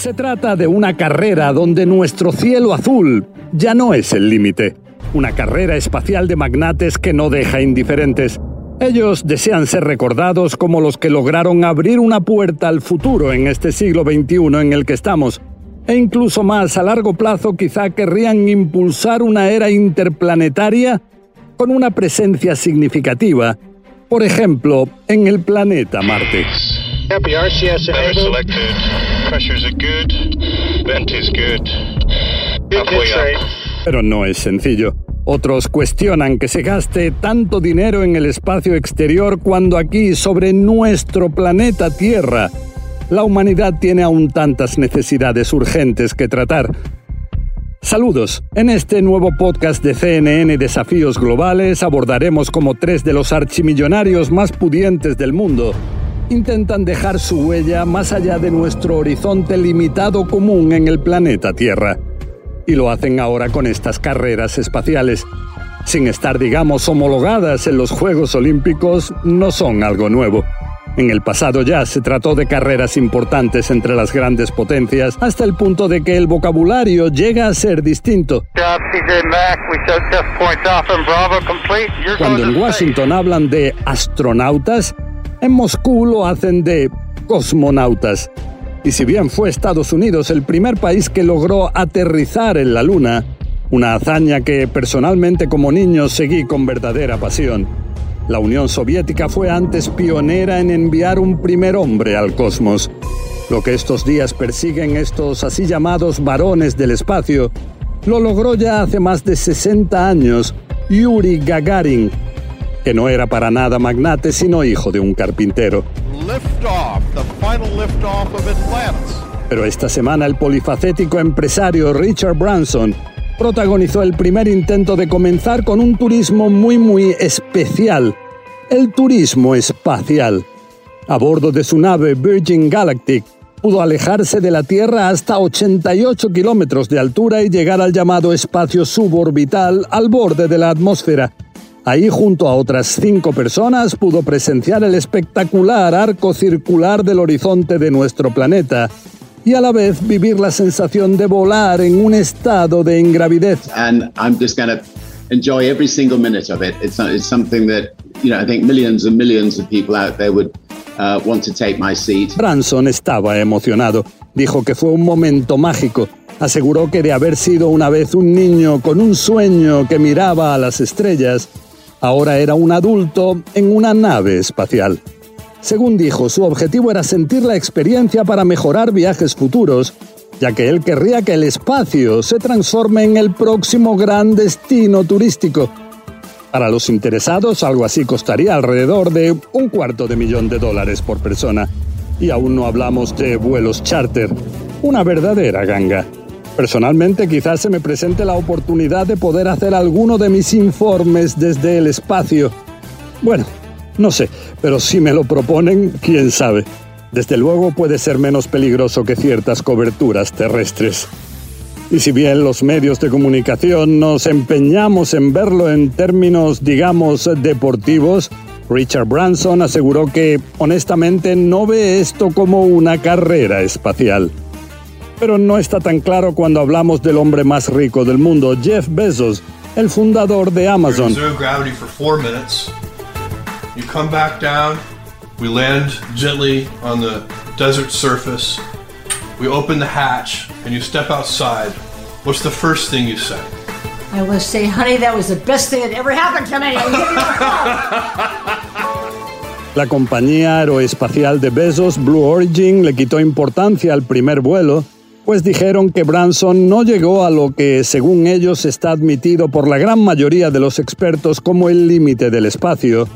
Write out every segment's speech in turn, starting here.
Se trata de una carrera donde nuestro cielo azul ya no es el límite. Una carrera espacial de magnates que no deja indiferentes. Ellos desean ser recordados como los que lograron abrir una puerta al futuro en este siglo XXI en el que estamos. E incluso más a largo plazo quizá querrían impulsar una era interplanetaria con una presencia significativa, por ejemplo, en el planeta Marte. Pero no es sencillo. Otros cuestionan que se gaste tanto dinero en el espacio exterior cuando aquí, sobre nuestro planeta Tierra, la humanidad tiene aún tantas necesidades urgentes que tratar. Saludos. En este nuevo podcast de CNN Desafíos Globales abordaremos cómo tres de los archimillonarios más pudientes del mundo intentan dejar su huella más allá de nuestro horizonte limitado común en el planeta Tierra. Y lo hacen ahora con estas carreras espaciales. Sin estar, digamos, homologadas en los Juegos Olímpicos, no son algo nuevo. En el pasado ya se trató de carreras importantes entre las grandes potencias hasta el punto de que el vocabulario llega a ser distinto. Cuando en Washington hablan de astronautas, en Moscú lo hacen de cosmonautas. Y si bien fue Estados Unidos el primer país que logró aterrizar en la Luna, una hazaña que personalmente como niño seguí con verdadera pasión, la Unión Soviética fue antes pionera en enviar un primer hombre al cosmos. Lo que estos días persiguen estos así llamados varones del espacio, lo logró ya hace más de 60 años Yuri Gagarin, que no era para nada magnate sino hijo de un carpintero. Pero esta semana el polifacético empresario Richard Branson protagonizó el primer intento de comenzar con un turismo muy muy especial, el turismo espacial. A bordo de su nave Virgin Galactic, pudo alejarse de la Tierra hasta 88 kilómetros de altura y llegar al llamado espacio suborbital al borde de la atmósfera, Ahí, junto a otras cinco personas, pudo presenciar el espectacular arco circular del horizonte de nuestro planeta y a la vez vivir la sensación de volar en un estado de ingravidez. And I'm just to enjoy every single minute of it. It's, it's something that, you know, I think millions and millions of people out there would uh, want to take my seat. Branson estaba emocionado. Dijo que fue un momento mágico. Aseguró que de haber sido una vez un niño con un sueño que miraba a las estrellas, Ahora era un adulto en una nave espacial. Según dijo, su objetivo era sentir la experiencia para mejorar viajes futuros, ya que él querría que el espacio se transforme en el próximo gran destino turístico. Para los interesados, algo así costaría alrededor de un cuarto de millón de dólares por persona. Y aún no hablamos de vuelos charter, una verdadera ganga. Personalmente quizás se me presente la oportunidad de poder hacer alguno de mis informes desde el espacio. Bueno, no sé, pero si me lo proponen, quién sabe. Desde luego puede ser menos peligroso que ciertas coberturas terrestres. Y si bien los medios de comunicación nos empeñamos en verlo en términos, digamos, deportivos, Richard Branson aseguró que, honestamente, no ve esto como una carrera espacial. Pero no está tan claro cuando hablamos del hombre más rico del mundo, Jeff Bezos, el fundador de Amazon. You come back down, we land gently on the desert surface, we open the hatch, and you step outside. What's the first thing you say? I will say, honey, that was the best thing that ever happened to me. La compañía aeroespacial de Bezos, Blue Origin, le quitó importancia al primer vuelo pues dijeron que Branson no llegó a lo que, según ellos, está admitido por la gran mayoría de los expertos como el límite del espacio,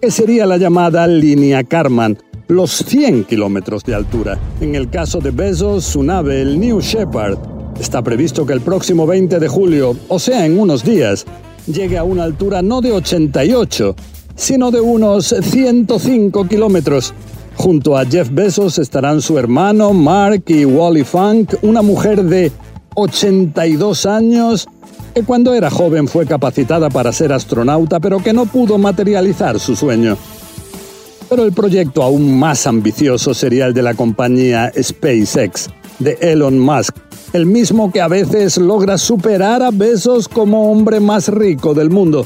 que sería la llamada línea Karman, los 100 kilómetros de altura. En el caso de Bezos, su nave, el New Shepard, está previsto que el próximo 20 de julio, o sea, en unos días, llegue a una altura no de 88, sino de unos 105 kilómetros. Junto a Jeff Bezos estarán su hermano Mark y Wally Funk, una mujer de 82 años que cuando era joven fue capacitada para ser astronauta pero que no pudo materializar su sueño. Pero el proyecto aún más ambicioso sería el de la compañía SpaceX, de Elon Musk, el mismo que a veces logra superar a Bezos como hombre más rico del mundo.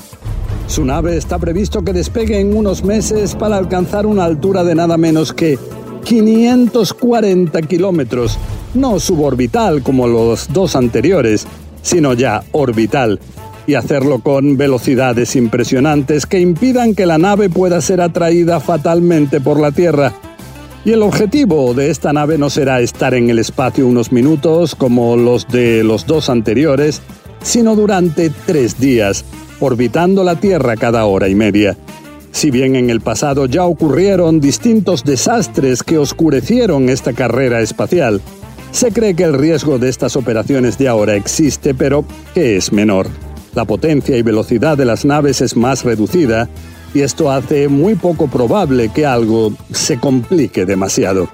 Su nave está previsto que despegue en unos meses para alcanzar una altura de nada menos que 540 kilómetros, no suborbital como los dos anteriores, sino ya orbital, y hacerlo con velocidades impresionantes que impidan que la nave pueda ser atraída fatalmente por la Tierra. Y el objetivo de esta nave no será estar en el espacio unos minutos como los de los dos anteriores, sino durante tres días, orbitando la Tierra cada hora y media. Si bien en el pasado ya ocurrieron distintos desastres que oscurecieron esta carrera espacial, se cree que el riesgo de estas operaciones de ahora existe, pero que es menor. La potencia y velocidad de las naves es más reducida y esto hace muy poco probable que algo se complique demasiado.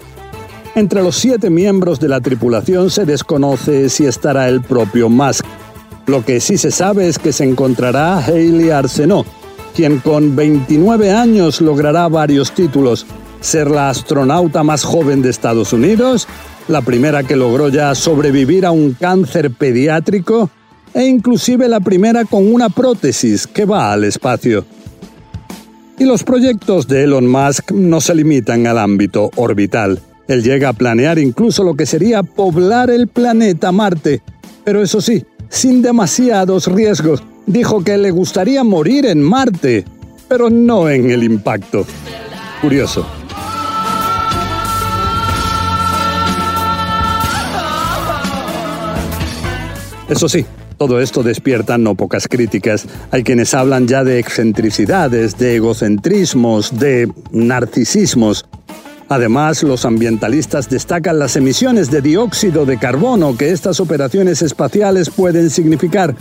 Entre los siete miembros de la tripulación se desconoce si estará el propio Musk, lo que sí se sabe es que se encontrará Hayley Arsenault, quien con 29 años logrará varios títulos, ser la astronauta más joven de Estados Unidos, la primera que logró ya sobrevivir a un cáncer pediátrico e inclusive la primera con una prótesis que va al espacio. Y los proyectos de Elon Musk no se limitan al ámbito orbital. Él llega a planear incluso lo que sería poblar el planeta Marte, pero eso sí, sin demasiados riesgos. Dijo que le gustaría morir en Marte, pero no en el impacto. Curioso. Eso sí, todo esto despierta no pocas críticas. Hay quienes hablan ya de excentricidades, de egocentrismos, de narcisismos. Además, los ambientalistas destacan las emisiones de dióxido de carbono que estas operaciones espaciales pueden significar.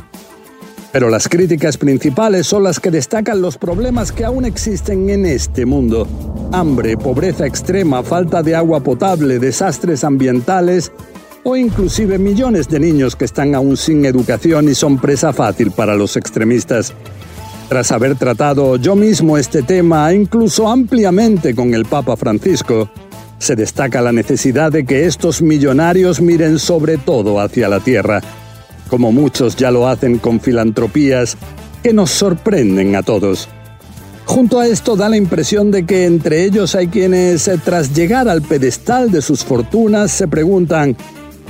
Pero las críticas principales son las que destacan los problemas que aún existen en este mundo. Hambre, pobreza extrema, falta de agua potable, desastres ambientales o inclusive millones de niños que están aún sin educación y son presa fácil para los extremistas. Tras haber tratado yo mismo este tema incluso ampliamente con el Papa Francisco, se destaca la necesidad de que estos millonarios miren sobre todo hacia la tierra, como muchos ya lo hacen con filantropías que nos sorprenden a todos. Junto a esto da la impresión de que entre ellos hay quienes, eh, tras llegar al pedestal de sus fortunas, se preguntan,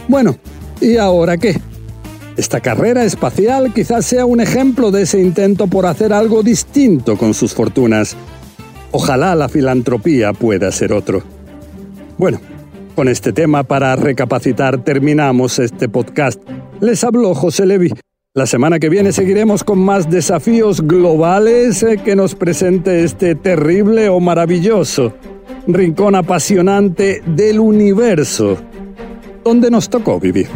bueno, ¿y ahora qué? Esta carrera espacial quizás sea un ejemplo de ese intento por hacer algo distinto con sus fortunas. Ojalá la filantropía pueda ser otro. Bueno, con este tema para recapacitar terminamos este podcast. Les habló José Levi. La semana que viene seguiremos con más desafíos globales eh, que nos presente este terrible o maravilloso rincón apasionante del universo donde nos tocó vivir.